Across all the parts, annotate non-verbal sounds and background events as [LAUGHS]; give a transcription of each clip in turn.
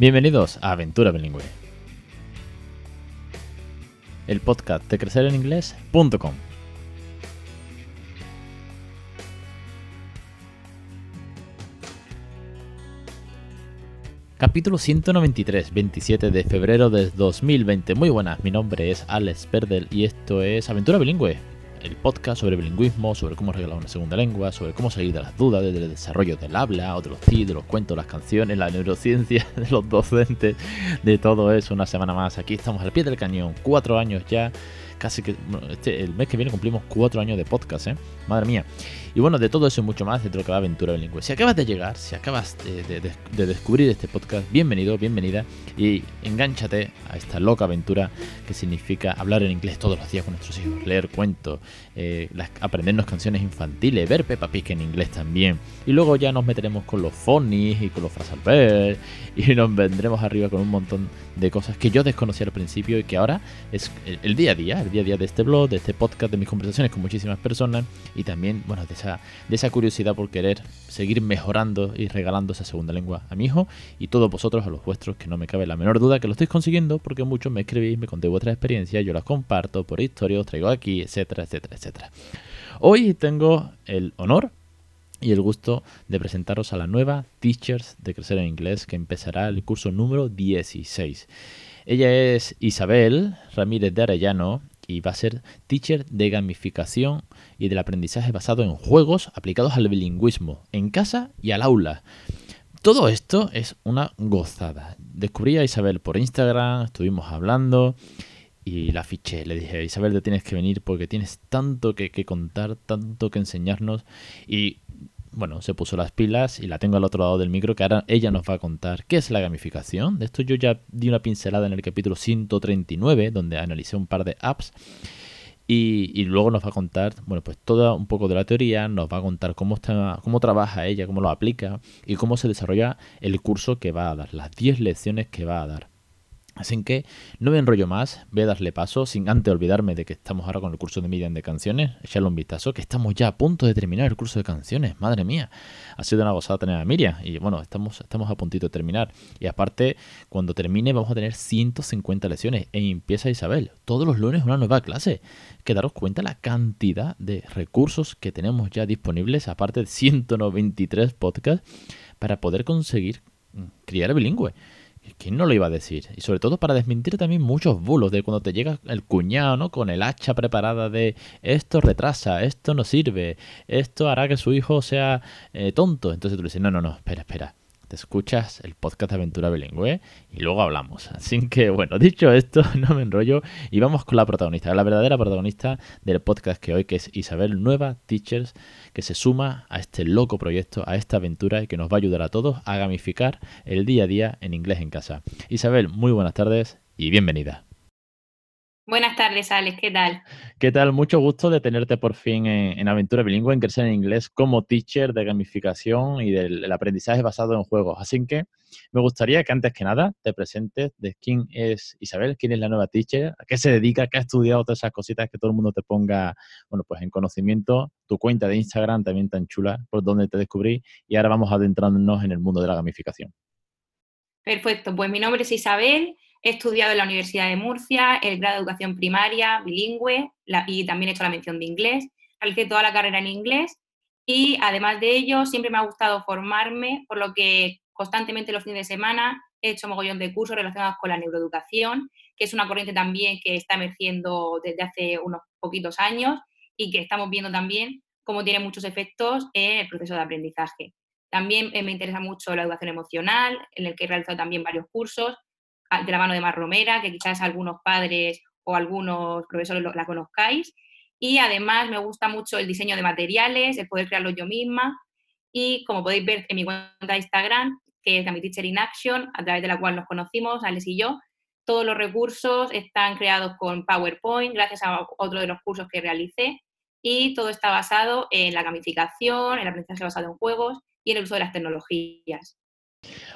Bienvenidos a Aventura Bilingüe, el podcast de crecereninglés.com. Capítulo 193, 27 de febrero de 2020. Muy buenas, mi nombre es Alex Perdel y esto es Aventura Bilingüe, el podcast sobre bilingüismo, sobre cómo regalar una segunda lengua, sobre cómo salir de las dudas desde el desarrollo del habla, o de los de los cuentos, las canciones, la neurociencia, [LAUGHS] de los docentes, de todo eso. Una semana más. Aquí estamos al pie del cañón, cuatro años ya casi que este, el mes que viene cumplimos cuatro años de podcast, ¿eh? Madre mía. Y bueno, de todo eso y mucho más dentro de cada aventura bilingüe. Si acabas de llegar, si acabas de, descubrir este podcast, bienvenido, bienvenida y engánchate a esta loca aventura que significa hablar en inglés todos los días con nuestros hijos, leer cuentos, eh, aprendernos canciones infantiles, ver Peppa Pig en inglés también. Y luego ya nos meteremos con los phonies y con los ver y nos vendremos arriba con un montón de cosas que yo desconocía al principio y que ahora es el día a día, día a día de este blog, de este podcast, de mis conversaciones con muchísimas personas y también, bueno, de esa, de esa curiosidad por querer seguir mejorando y regalando esa segunda lengua a mi hijo y todos vosotros, a los vuestros, que no me cabe la menor duda que lo estáis consiguiendo porque muchos me escribís, me contéis vuestras experiencias, yo las comparto por historia, os traigo aquí, etcétera, etcétera, etcétera. Hoy tengo el honor y el gusto de presentaros a la nueva Teachers de Crecer en Inglés que empezará el curso número 16. Ella es Isabel Ramírez de Arellano y va a ser teacher de gamificación y del aprendizaje basado en juegos aplicados al bilingüismo, en casa y al aula. Todo esto es una gozada. Descubrí a Isabel por Instagram, estuvimos hablando y la fiché. Le dije, Isabel, te tienes que venir porque tienes tanto que, contar, tanto que enseñarnos. Y bueno, se puso las pilas y la tengo al otro lado del micro que ahora ella nos va a contar qué es la gamificación. De esto yo ya di una pincelada en el capítulo 139, donde analicé un par de apps. Y, luego nos va a contar, bueno, pues todo un poco de la teoría, nos va a contar cómo, está, cómo trabaja ella, cómo lo aplica y cómo se desarrolla el curso que va a dar, las 10 lecciones que va a dar. Así que no me enrollo más, voy a darle paso sin antes olvidarme de que estamos ahora con el curso de Median de canciones, echarle un vistazo, que estamos ya a punto de terminar el curso de canciones, madre mía. Ha sido una gozada tener a Miriam y bueno, estamos, estamos a puntito de terminar. Y aparte, cuando termine vamos a tener 150 lecciones e empieza Isabel. Todos los lunes una nueva clase. Que daros cuenta la cantidad de recursos que tenemos ya disponibles, aparte de 193 podcasts, para poder conseguir mm, criar bilingüe. ¿Quién no lo iba a decir? Y sobre todo para desmentir también muchos bulos de cuando te llega el cuñado, ¿no? Con el hacha preparada de esto retrasa, esto no sirve, esto hará que su hijo sea eh, tonto. Entonces tú le dices, no, no, no, espera, espera te escuchas el podcast de Aventura Bilingüe y luego hablamos. Así que bueno, dicho esto, [LAUGHS] no me enrollo y vamos con la protagonista, la verdadera protagonista del podcast que hoy, que es Isabel Nueva Teachers, que se suma a este loco proyecto, a esta aventura y que nos va a ayudar a todos a gamificar el día a día en inglés en casa. Isabel, muy buenas tardes y bienvenida. Buenas tardes, Alex, ¿qué tal? ¿Qué tal? Mucho gusto de tenerte por fin en, Aventura Bilingüe, en Crecer en Inglés, como teacher de gamificación y del aprendizaje basado en juegos. Así que me gustaría que antes que nada te presentes de quién es Isabel, quién es la nueva teacher, a qué se dedica, qué ha estudiado, todas esas cositas que todo el mundo te ponga, bueno, pues en conocimiento, tu cuenta de Instagram también tan chula, por donde te descubrí, y ahora vamos adentrándonos en el mundo de la gamificación. Perfecto, pues mi nombre es Isabel. He estudiado en la Universidad de Murcia el grado de educación primaria, bilingüe, y también he hecho la mención de inglés. Realicé toda la carrera en inglés y además de ello siempre me ha gustado formarme, por lo que constantemente los fines de semana he hecho mogollón de cursos relacionados con la neuroeducación, que es una corriente también que está emergiendo desde hace unos poquitos años y que estamos viendo también cómo tiene muchos efectos en el proceso de aprendizaje. También eh, me interesa mucho la educación emocional, en el que he realizado también varios cursos de la mano de Mar Romera, que quizás algunos padres o algunos profesores la conozcáis. Y además me gusta mucho el diseño de materiales, el poder crearlo yo misma. Y como podéis ver en mi cuenta de Instagram, que es mi Teacher in Action, a través de la cual nos conocimos, Alex y yo, todos los recursos están creados con PowerPoint, gracias a otro de los cursos que realicé. Y todo está basado en la gamificación, el aprendizaje basado en juegos y en el uso de las tecnologías.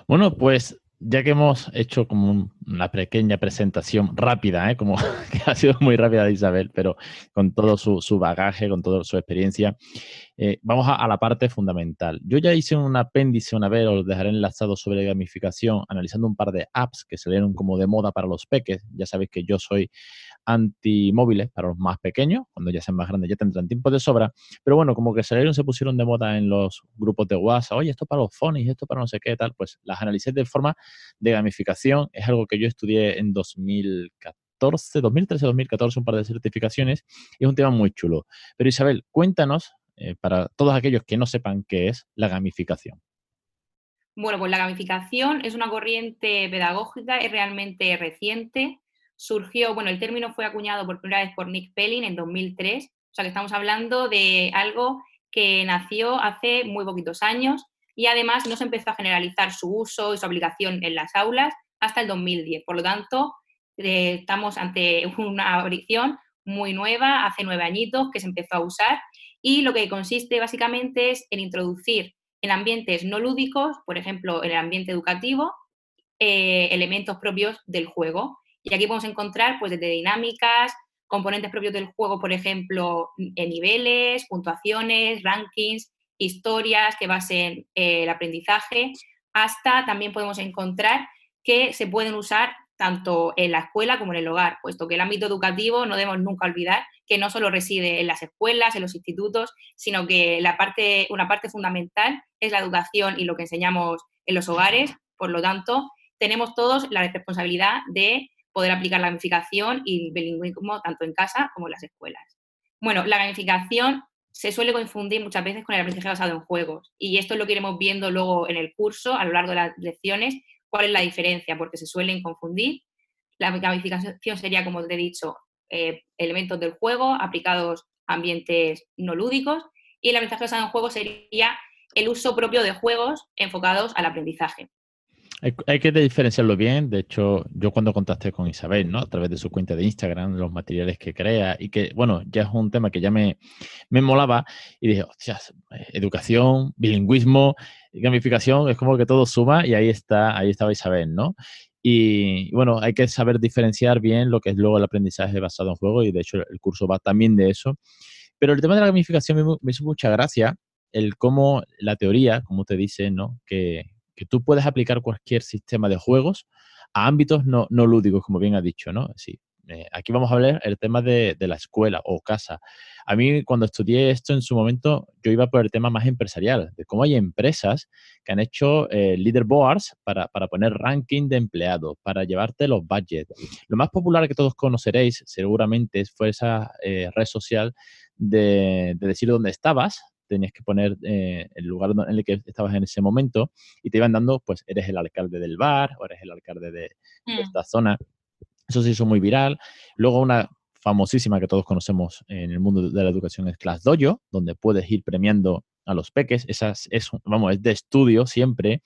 Bueno, pues ya que hemos hecho como un una pequeña presentación rápida, ¿eh? como [LAUGHS] que ha sido muy rápida de Isabel, pero con todo su, bagaje, con toda su experiencia. Eh, vamos a, la parte fundamental. Yo ya hice un apéndice una vez, os dejaré enlazado sobre gamificación, analizando un par de apps que salieron como de moda para los peques. Ya sabéis que yo soy antimóviles para los más pequeños, cuando ya sean más grandes ya tendrán tiempo de sobra, pero bueno, como que salieron, se pusieron de moda en los grupos de WhatsApp, oye, esto para los phonies, esto para no sé qué, tal, pues las analicé de forma de gamificación, es algo que yo estudié en 2014, 2013, 2014, un par de certificaciones, y es un tema muy chulo. Pero Isabel, cuéntanos, eh, para todos aquellos que no sepan qué es la gamificación. Bueno, pues la gamificación es una corriente pedagógica, es realmente reciente, surgió, bueno, el término fue acuñado por primera vez por Nick Pelling en 2003, o sea que estamos hablando de algo que nació hace muy poquitos años y además no se empezó a generalizar su uso y su aplicación en las aulas hasta el 2010. Por lo tanto, eh, estamos ante una aparición muy nueva, hace nueve añitos que se empezó a usar y lo que consiste básicamente es en introducir en ambientes no lúdicos, por ejemplo, en el ambiente educativo, eh, elementos propios del juego. Y aquí podemos encontrar pues desde dinámicas, componentes propios del juego, por ejemplo, niveles, puntuaciones, rankings, historias que basen eh, el aprendizaje, hasta también podemos encontrar que se pueden usar tanto en la escuela como en el hogar, puesto que el ámbito educativo no debemos nunca olvidar que no solo reside en las escuelas, en los institutos, sino que la parte, una parte fundamental es la educación y lo que enseñamos en los hogares. Por lo tanto, tenemos todos la responsabilidad de poder aplicar la gamificación y el bilingüismo tanto en casa como en las escuelas. Bueno, la gamificación se suele confundir muchas veces con el aprendizaje basado en juegos y esto lo que iremos viendo luego en el curso a lo largo de las lecciones, cuál es la diferencia, porque se suelen confundir. La gamificación sería, como te he dicho, eh, elementos del juego aplicados a ambientes no lúdicos y el aprendizaje basado en juegos sería el uso propio de juegos enfocados al aprendizaje. Hay, que diferenciarlo bien. De hecho, yo cuando contacté con Isabel, ¿no? A través de su cuenta de Instagram, los materiales que crea y que, bueno, ya es un tema que ya me, me molaba y dije, hostias, educación, bilingüismo, gamificación, es como que todo suma y ahí está, ahí estaba Isabel, ¿no? Y bueno, hay que saber diferenciar bien lo que es luego el aprendizaje basado en juego y de hecho el curso va también de eso. Pero el tema de la gamificación me, me hizo mucha gracia el cómo la teoría, como te dice, ¿no? Que, tú puedes aplicar cualquier sistema de juegos a ámbitos no, no lúdicos, como bien ha dicho, ¿no? Sí. Eh, aquí vamos a hablar el tema de, de, la escuela o casa. A mí, cuando estudié esto en su momento, yo iba por el tema más empresarial, de cómo hay empresas que han hecho eh, leaderboards para, para, poner ranking de empleados, para llevarte los budgets. Lo más popular que todos conoceréis, seguramente, fue esa eh, red social de, de decir dónde estabas, tenías que poner eh, el lugar en el que estabas en ese momento y te iban dando, pues eres el alcalde del bar o eres el alcalde de, mm. esta zona. Eso se hizo muy viral. Luego una famosísima que todos conocemos en el mundo de la educación es Class Dojo, donde puedes ir premiando a los peques. Esa es, vamos, es de estudio siempre.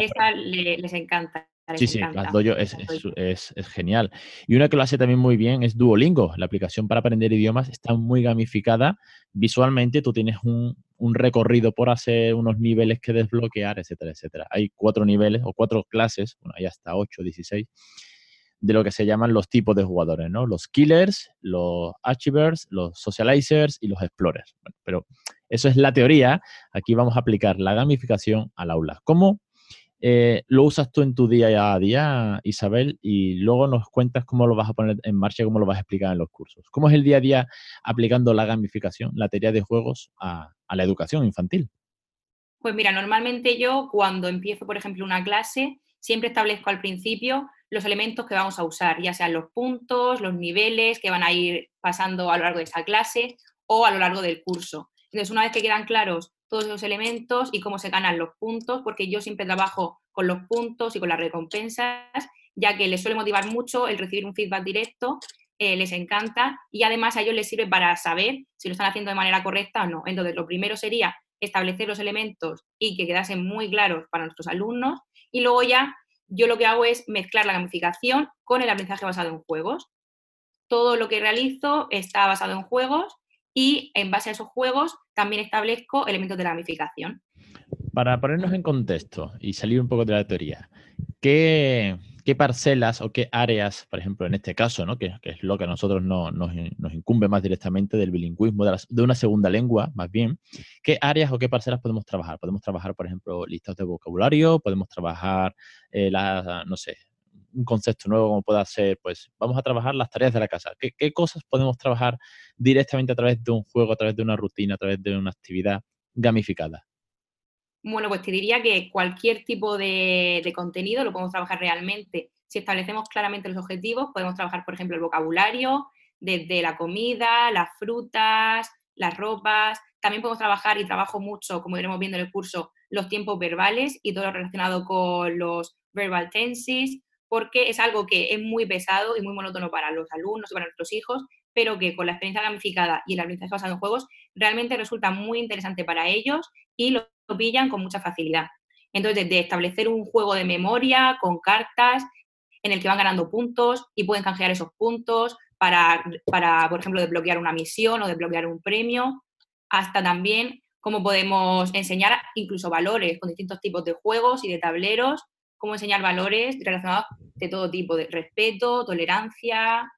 Esa les encanta. Sí, sí, Dojo es, es, es, genial. Y una que lo hace también muy bien es Duolingo. La aplicación para aprender idiomas está muy gamificada. Visualmente tú tienes un, un, recorrido por hacer, unos niveles que desbloquear, etcétera, etcétera. Hay cuatro niveles o cuatro clases, bueno, hay hasta ocho, dieciséis, de lo que se llaman los tipos de jugadores, ¿no? Los killers, los achievers, los socializers y los explorers. pero eso es la teoría. Aquí vamos a aplicar la gamificación al aula. ¿Cómo eh, lo usas tú en tu día a día, Isabel, y luego nos cuentas cómo lo vas a poner en marcha, cómo lo vas a explicar en los cursos. ¿Cómo es el día a día aplicando la gamificación, la teoría de juegos a, la educación infantil? Pues mira, normalmente yo cuando empiezo, por ejemplo, una clase, siempre establezco al principio los elementos que vamos a usar, ya sean los puntos, los niveles que van a ir pasando a lo largo de esa clase o a lo largo del curso. Entonces, una vez que quedan claros todos los elementos y cómo se ganan los puntos, porque yo siempre trabajo con los puntos y con las recompensas, ya que les suele motivar mucho el recibir un feedback directo, eh, les encanta y además a ellos les sirve para saber si lo están haciendo de manera correcta o no. Entonces, lo primero sería establecer los elementos y que quedasen muy claros para nuestros alumnos y luego ya yo lo que hago es mezclar la gamificación con el aprendizaje basado en juegos. Todo lo que realizo está basado en juegos y en base a esos juegos también establezco elementos de la gamificación. Para ponernos en contexto y salir un poco de la teoría, ¿qué, qué parcelas o qué áreas, por ejemplo, en este caso, ¿no? que, es lo que a nosotros nos, incumbe más directamente del bilingüismo, de, una segunda lengua, más bien, qué áreas o qué parcelas podemos trabajar. Podemos trabajar, por ejemplo, listas de vocabulario, podemos trabajar, eh, la, no sé, un concepto nuevo como pueda ser, pues vamos a trabajar las tareas de la casa. ¿Qué, ¿Qué, cosas podemos trabajar directamente a través de un juego, a través de una rutina, a través de una actividad gamificada? Bueno, pues te diría que cualquier tipo de, contenido lo podemos trabajar realmente. Si establecemos claramente los objetivos, podemos trabajar, por ejemplo, el vocabulario, desde la comida, las frutas, las ropas. También podemos trabajar, y trabajo mucho, como iremos viendo en el curso, los tiempos verbales y todo lo relacionado con los verbal tenses, porque es algo que es muy pesado y muy monótono para los alumnos y para nuestros hijos, pero que con la experiencia gamificada y el aprendizaje basado en juegos realmente resulta muy interesante para ellos y lo pillan con mucha facilidad. Entonces, de establecer un juego de memoria con cartas en el que van ganando puntos y pueden canjear esos puntos para, para, por ejemplo, desbloquear una misión o desbloquear un premio, hasta también cómo podemos enseñar incluso valores con distintos tipos de juegos y de tableros, cómo enseñar valores relacionados de todo tipo, de respeto, tolerancia,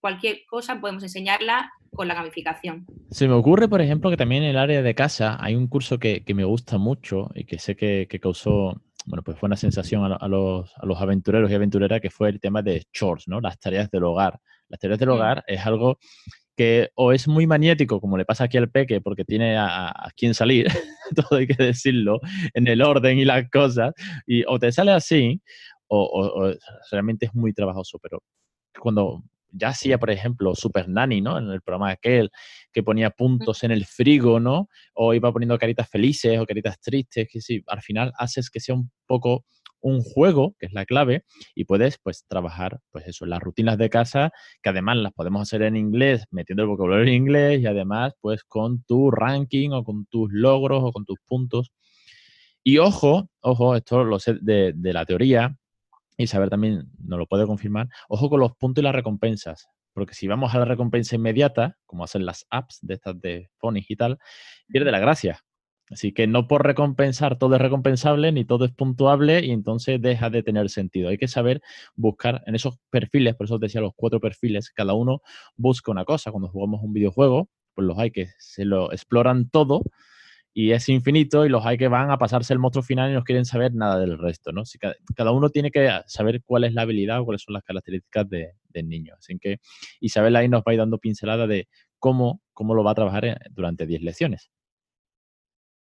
cualquier cosa podemos enseñarla con la gamificación. Se me ocurre, por ejemplo, que también en el área de casa hay un curso que, me gusta mucho y que sé que, causó, bueno, pues fue una sensación a, los, aventureros y aventureras, que fue el tema de chores, ¿no? Las tareas del hogar. Las tareas del hogar es algo que o es muy maniático, como le pasa aquí al peque, porque tiene a, a quien salir, [LAUGHS] todo hay que decirlo, en el orden y las cosas, y o te sale así, o realmente es muy trabajoso, pero cuando ya hacía, por ejemplo, Super Nanny, ¿no? En el programa aquel, que ponía puntos en el frigo, ¿no? O iba poniendo caritas felices o caritas tristes, que si al final haces que sea un poco un juego, que es la clave, y puedes pues trabajar, pues eso, las rutinas de casa, que además las podemos hacer en inglés, metiendo el vocabulario en inglés y además pues con tu ranking o con tus logros o con tus puntos. Y ojo, ojo, esto lo sé de, de la teoría, y saber también nos lo puede confirmar, ojo con los puntos y las recompensas, porque si vamos a la recompensa inmediata, como hacen las apps de estas de Phonics y tal, pierde la gracia. Así que no por recompensar todo es recompensable ni todo es puntuable y entonces deja de tener sentido. Hay que saber buscar en esos perfiles, por eso os decía los cuatro perfiles, cada uno busca una cosa. Cuando jugamos un videojuego, pues los hay que se lo exploran todo y es infinito y los hay que van a pasarse el monstruo final y no quieren saber nada del resto, ¿no? cada, uno tiene que saber cuál es la habilidad o cuáles son las características de, del niño. Así que Isabel ahí nos va a ir dando pincelada de cómo, cómo lo va a trabajar eh, durante 10 lecciones.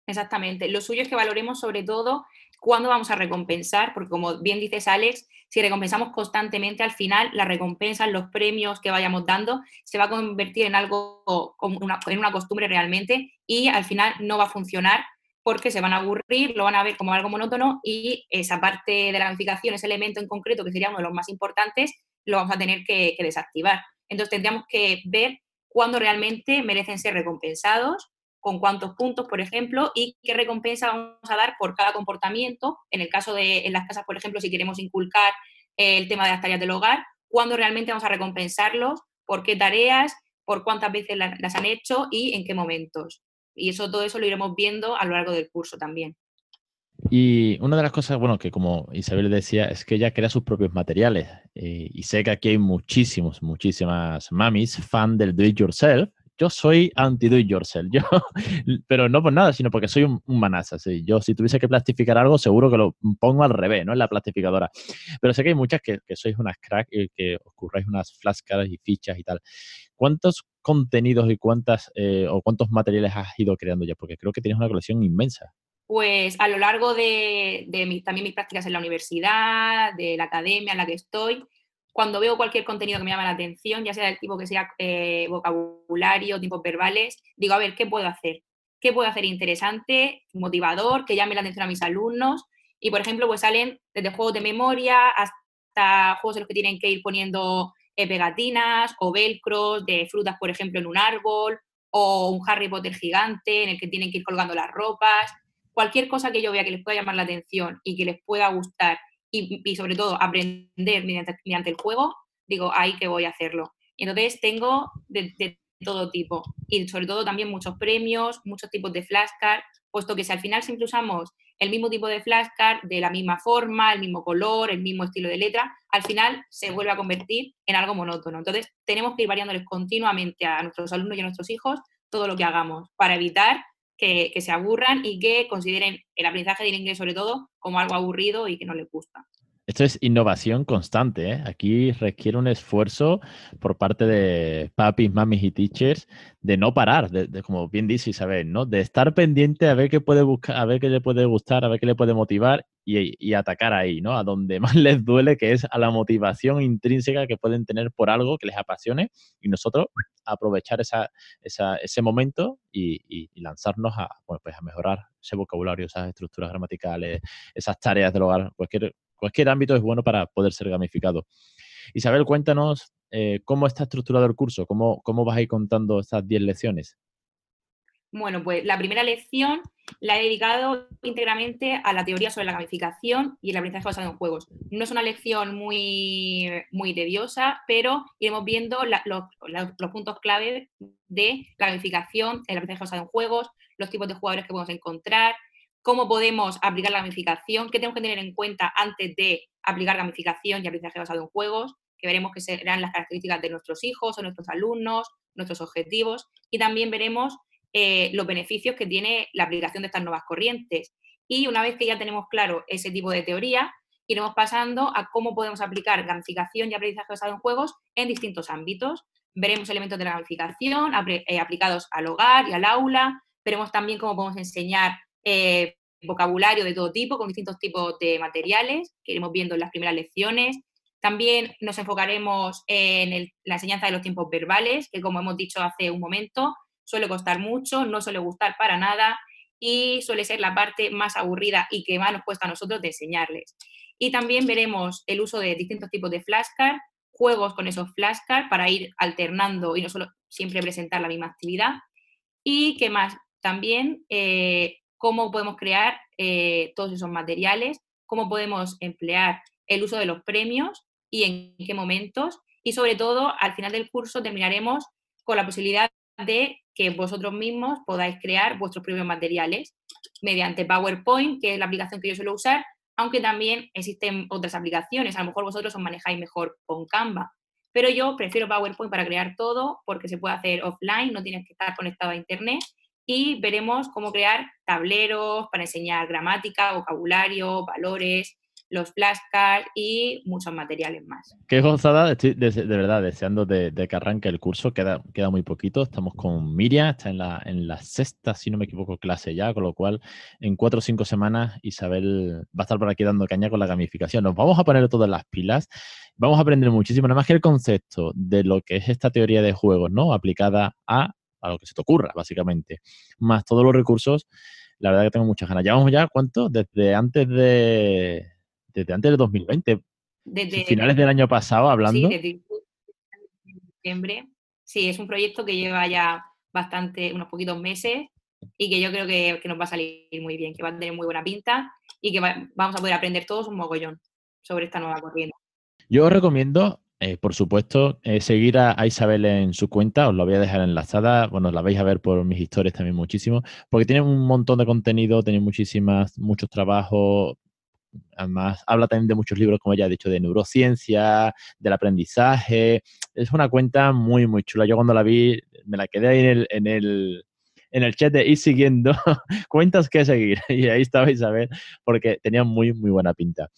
Exactamente. Lo suyo es que valoremos sobre todo cuándo vamos a recompensar, porque como bien dices Alex, si recompensamos constantemente, al final la recompensa, los premios que vayamos dando, se va a convertir en algo, en una costumbre realmente y al final no va a funcionar porque se van a aburrir, lo van a ver como algo monótono y esa parte de la gamificación, ese elemento en concreto que sería uno de los más importantes, lo vamos a tener que, que desactivar. Entonces tendríamos que ver cuándo realmente merecen ser recompensados con cuántos puntos, por ejemplo, y qué recompensa vamos a dar por cada comportamiento. En el caso de en las casas, por ejemplo, si queremos inculcar el tema de las tareas del hogar, cuándo realmente vamos a recompensarlos, por qué tareas, por cuántas veces las, han hecho y en qué momentos. Y eso, todo eso lo iremos viendo a lo largo del curso también. Y una de las cosas, bueno, que como Isabel decía, es que ella crea sus propios materiales. Eh, y sé que aquí hay muchísimos, muchísimas mamis fan del do it yourself yo soy anti-do it yourself, yo, [LAUGHS] pero no por nada, sino porque soy un, manaza. Yo si tuviese que plastificar algo, seguro que lo pongo al revés, ¿no? En la plastificadora. Pero sé que hay muchas que, sois unas crack y que os curráis unas flashcards y fichas y tal. ¿Cuántos contenidos y cuántas eh, o cuántos materiales has ido creando ya? Porque creo que tienes una colección inmensa. Pues a lo largo de, también mis prácticas en la universidad, de la academia en la que estoy, cuando veo cualquier contenido que me llama la atención, ya sea del tipo que sea eh, vocabulario, tipos verbales, digo, a ver, ¿qué puedo hacer? ¿Qué puedo hacer interesante, motivador, que llame la atención a mis alumnos? Y, por ejemplo, pues salen desde juegos de memoria hasta juegos en los que tienen que ir poniendo eh, pegatinas o velcros de frutas, por ejemplo, en un árbol, o un Harry Potter gigante en el que tienen que ir colgando las ropas. Cualquier cosa que yo vea que les pueda llamar la atención y que les pueda gustar y, sobre todo aprender mediante, el juego, digo, ahí que voy a hacerlo. Y entonces tengo de, todo tipo y sobre todo también muchos premios, muchos tipos de flashcards, puesto que si al final siempre usamos el mismo tipo de flashcard, de la misma forma, el mismo color, el mismo estilo de letra, al final se vuelve a convertir en algo monótono. Entonces, tenemos que ir variándoles continuamente a nuestros alumnos y a nuestros hijos todo lo que hagamos para evitar que, que se aburran y que consideren el aprendizaje del inglés, sobre todo, como algo aburrido y que no les gusta. Esto es innovación constante. ¿eh? Aquí requiere un esfuerzo por parte de papis, mamis y teachers de no parar, de, como bien dice Isabel, ¿no? De estar pendiente a ver qué puede buscar, a ver qué le puede gustar, a ver qué le puede motivar y, atacar ahí, ¿no? A donde [LAUGHS] más les duele, que es a la motivación intrínseca que pueden tener por algo que les apasione y nosotros aprovechar esa, ese momento y, lanzarnos a, pues a mejorar ese vocabulario, esas estructuras gramaticales, esas tareas del hogar, cualquier cualquier ámbito es bueno para poder ser gamificado. Isabel, cuéntanos eh, cómo está estructurado el curso, cómo, cómo vas a ir contando estas 10 lecciones. Bueno, pues la primera lección la he dedicado íntegramente a la teoría sobre la gamificación y el aprendizaje basado en juegos. No es una lección muy, muy tediosa, pero iremos viendo los, los, puntos clave de la gamificación, el aprendizaje basado en juegos, los tipos de jugadores que podemos encontrar, cómo podemos aplicar la gamificación, qué tenemos que tener en cuenta antes de aplicar gamificación y aprendizaje basado en juegos, que veremos que serán las características de nuestros hijos o nuestros alumnos, nuestros objetivos, y también veremos eh, los beneficios que tiene la aplicación de estas nuevas corrientes. Y una vez que ya tenemos claro ese tipo de teoría, iremos pasando a cómo podemos aplicar gamificación y aprendizaje basado en juegos en distintos ámbitos. Veremos elementos de la gamificación eh, aplicados al hogar y al aula, veremos también cómo podemos enseñar eh, vocabulario de todo tipo, con distintos tipos de materiales que iremos viendo en las primeras lecciones. También nos enfocaremos en la enseñanza de los tiempos verbales, que como hemos dicho hace un momento, suele costar mucho, no suele gustar para nada y suele ser la parte más aburrida y que más nos cuesta a nosotros enseñarles. Y también veremos el uso de distintos tipos de flashcards, juegos con esos flashcards para ir alternando y no solo siempre presentar la misma actividad. Y que más, también eh, cómo podemos crear eh, todos esos materiales, cómo podemos emplear el uso de los premios y en qué momentos. Y sobre todo, al final del curso terminaremos con la posibilidad de que vosotros mismos podáis crear vuestros propios materiales mediante PowerPoint, que es la aplicación que yo suelo usar, aunque también existen otras aplicaciones. A lo mejor vosotros os manejáis mejor con Canva. Pero yo prefiero PowerPoint para crear todo porque se puede hacer offline, no tienes que estar conectado a Internet y veremos cómo crear tableros para enseñar gramática, vocabulario, valores, los flashcards y muchos materiales más. Qué gozada, estoy de, verdad deseando de, que arranque el curso, queda, queda muy poquito, estamos con Miriam, está en la, en la sexta, si no me equivoco, clase ya, con lo cual en cuatro o cinco semanas Isabel va a estar por aquí dando caña con la gamificación. Nos vamos a poner todas las pilas, vamos a aprender muchísimo, nada más que el concepto de lo que es esta teoría de juegos, ¿no? Aplicada a a lo que se te ocurra, básicamente. Más todos los recursos, la verdad que tengo muchas ganas. ¿Llevamos ya cuánto? Desde antes de, desde antes de 2020, desde finales del año pasado hablando. Sí, desde diciembre. Sí, es un proyecto que lleva ya bastante, unos poquitos meses y que yo creo que, nos va a salir muy bien, que va a tener muy buena pinta y que vamos a poder aprender todos un mogollón sobre esta nueva corriente. Yo os recomiendo eh, por supuesto, eh, seguir a, Isabel en su cuenta, os lo voy a dejar enlazada, bueno, la vais a ver por mis historias también muchísimo, porque tiene un montón de contenido, tiene muchísimas, muchos trabajos, además habla también de muchos libros, como ya he dicho, de neurociencia, del aprendizaje, es una cuenta muy, muy chula. Yo cuando la vi, me la quedé ahí en el, en el, en el chat de ir siguiendo [LAUGHS] cuentas que seguir, [LAUGHS] y ahí estaba Isabel, porque tenía muy, muy buena pinta.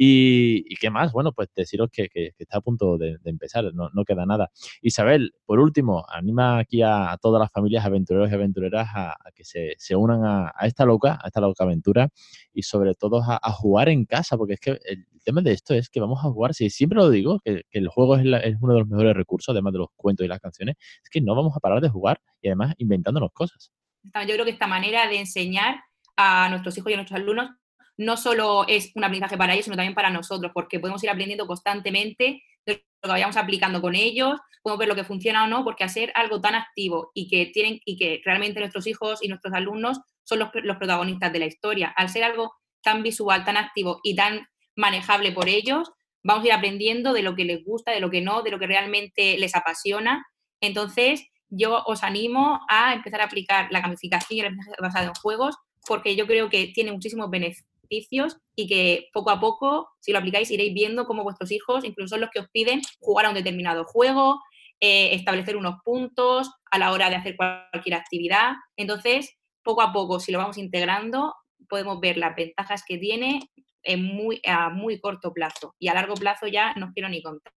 Y, qué más, bueno, pues deciros que, está a punto de, empezar, no, queda nada. Isabel, por último, anima aquí a, todas las familias aventureros y aventureras a, que se, unan a, esta loca, a esta loca aventura y sobre todo a, jugar en casa, porque es que el tema de esto es que vamos a jugar, si siempre lo digo, que, el juego es, es, uno de los mejores recursos, además de los cuentos y las canciones, es que no vamos a parar de jugar y además inventándonos cosas. Yo creo que esta manera de enseñar a nuestros hijos y a nuestros alumnos no solo es un aprendizaje para ellos, sino también para nosotros, porque podemos ir aprendiendo constantemente de lo que vayamos aplicando con ellos, podemos ver lo que funciona o no, porque hacer algo tan activo y que, tienen, y que realmente nuestros hijos y nuestros alumnos son los, los protagonistas de la historia, al ser algo tan visual, tan activo y tan manejable por ellos, vamos a ir aprendiendo de lo que les gusta, de lo que no, de lo que realmente les apasiona. Entonces, yo os animo a empezar a aplicar la gamificación y el basado en juegos porque yo creo que tiene muchísimos beneficios y que poco a poco, si lo aplicáis, iréis viendo cómo vuestros hijos incluso los que os piden jugar a un determinado juego, eh, establecer unos puntos a la hora de hacer cualquier actividad. Entonces, poco a poco, si lo vamos integrando, podemos ver las ventajas que tiene en muy, a muy corto plazo. Y a largo plazo ya no quiero ni contar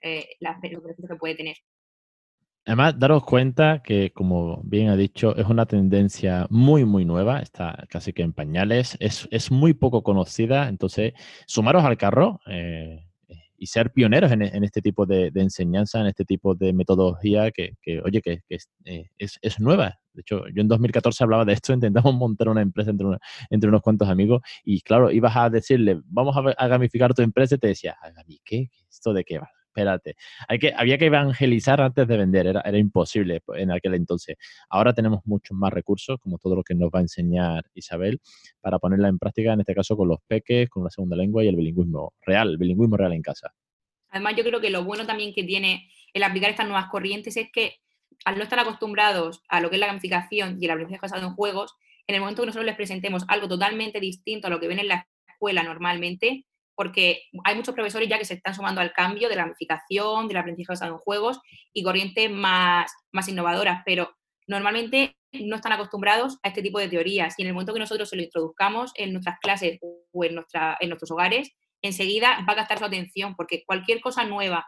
eh, las beneficios que puede tener. Además, daros cuenta que, como bien ha dicho, es una tendencia muy, muy nueva, está casi que en pañales, es, muy poco conocida, entonces, sumaros al carro eh, y ser pioneros en, este tipo de, enseñanza, en este tipo de metodología que, oye, que, eh, es, es, nueva. De hecho, yo en 2014 hablaba de esto, [LAUGHS] intentamos montar una empresa entre, entre unos cuantos amigos y, claro, ibas a decirle, vamos a, a gamificar tu empresa y te decía, ¿a qué? ¿Esto de qué va? Espérate. Hay que, había que evangelizar antes de vender, era, imposible en aquel entonces. Ahora tenemos muchos más recursos, como todo lo que nos va a enseñar Isabel, para ponerla en práctica, en este caso con los peques, con la segunda lengua y el bilingüismo real, el bilingüismo real en casa. Además, yo creo que lo bueno también que tiene el aplicar estas nuevas corrientes es que al no estar acostumbrados a lo que es la gamificación y el aprendizaje basado en juegos, en el momento que nosotros les presentemos algo totalmente distinto a lo que ven en la escuela normalmente, porque hay muchos profesores ya que se están sumando al cambio de la gamificación, del aprendizaje basado en juegos y corrientes más, más innovadoras, pero normalmente no están acostumbrados a este tipo de teorías y en el momento que nosotros se lo introduzcamos en nuestras clases o en, nuestra, en nuestros hogares, enseguida va a gastar su atención porque cualquier cosa nueva,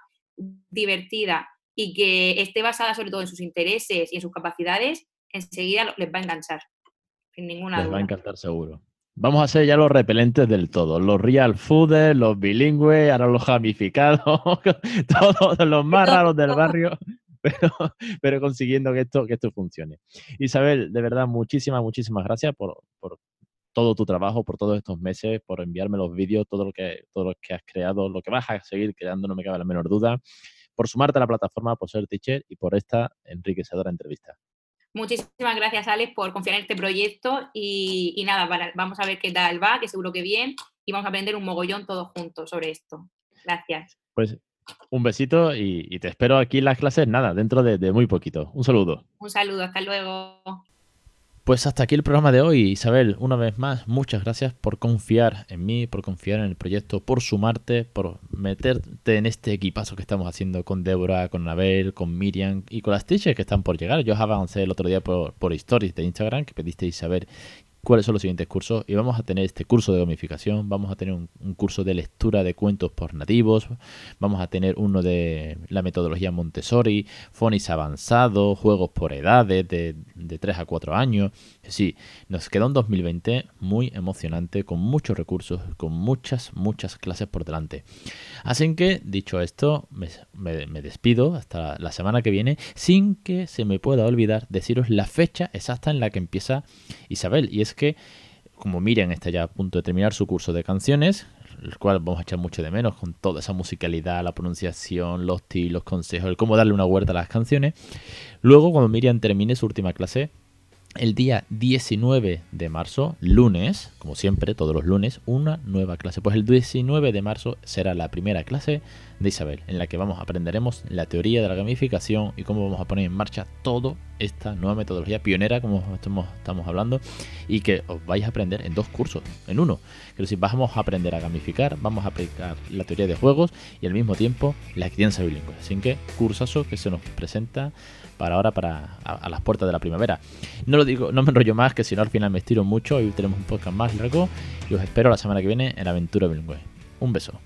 divertida y que esté basada sobre todo en sus intereses y en sus capacidades, enseguida les va a enganchar, sin ninguna les va a encantar seguro. Vamos a ser ya los repelentes del todo. Los real fooders, los bilingües, ahora los gamificados, [LAUGHS] todos los más raros del barrio, [LAUGHS] pero, pero consiguiendo que esto, que esto funcione. Isabel, de verdad, muchísimas, muchísimas gracias por, por todo tu trabajo, por todos estos meses, por enviarme los vídeos, todo lo que, todo lo que has creado, lo que vas a seguir creando, no me cabe la menor duda, por sumarte a la plataforma, por ser teacher y por esta enriquecedora entrevista. Muchísimas gracias, Alex, por confiar en este proyecto y, nada, vamos a ver qué tal va, que seguro que bien, y vamos a aprender un mogollón todos juntos sobre esto. Gracias. Pues un besito y, te espero aquí en las clases, nada, dentro de muy poquito. Un saludo. Un saludo, hasta luego. Pues hasta aquí el programa de hoy, Isabel. Una vez más, muchas gracias por confiar en mí, por confiar en el proyecto, por sumarte, por meterte en este equipazo que estamos haciendo con Débora, con Abel, con Miriam y con las teachers que están por llegar. Yo os avancé el otro día por, por stories de Instagram que pedisteis saber cuáles son los siguientes cursos y vamos a tener este curso de gamificación, vamos a tener un, curso de lectura de cuentos por nativos, vamos a tener uno de la metodología Montessori, fonis avanzado, juegos por edades de, de 3 a 4 años. Sí, nos queda un 2020 muy emocionante, con muchos recursos, con muchas, muchas clases por delante. Así que, dicho esto, me, me despido hasta la semana que viene sin que se me pueda olvidar deciros la fecha exacta en la que empieza Isabel. Y es que, como Miriam está ya a punto de terminar su curso de canciones, el cual vamos a echar mucho de menos con toda esa musicalidad, la pronunciación, los tips, los consejos, el cómo darle una vuelta a las canciones. Luego, cuando Miriam termine su última clase, el día 19 de marzo, lunes, como siempre, todos los lunes, una nueva clase. Pues el 19 de marzo será la primera clase de Isabel, en la que vamos aprenderemos la teoría de la gamificación y cómo vamos a poner en marcha toda esta nueva metodología pionera, como estamos, estamos hablando, y que os vais a aprender en dos cursos, en uno. Que si vamos a aprender a gamificar, vamos a aplicar la teoría de juegos y al mismo tiempo la crianza bilingüe. Así que cursazo que se nos presenta para ahora, para a, las puertas de la primavera. No lo digo, no me enrollo más, que si no al final me estiro mucho y tenemos un podcast más largo y os espero la semana que viene en Aventura Bilingüe. Un beso.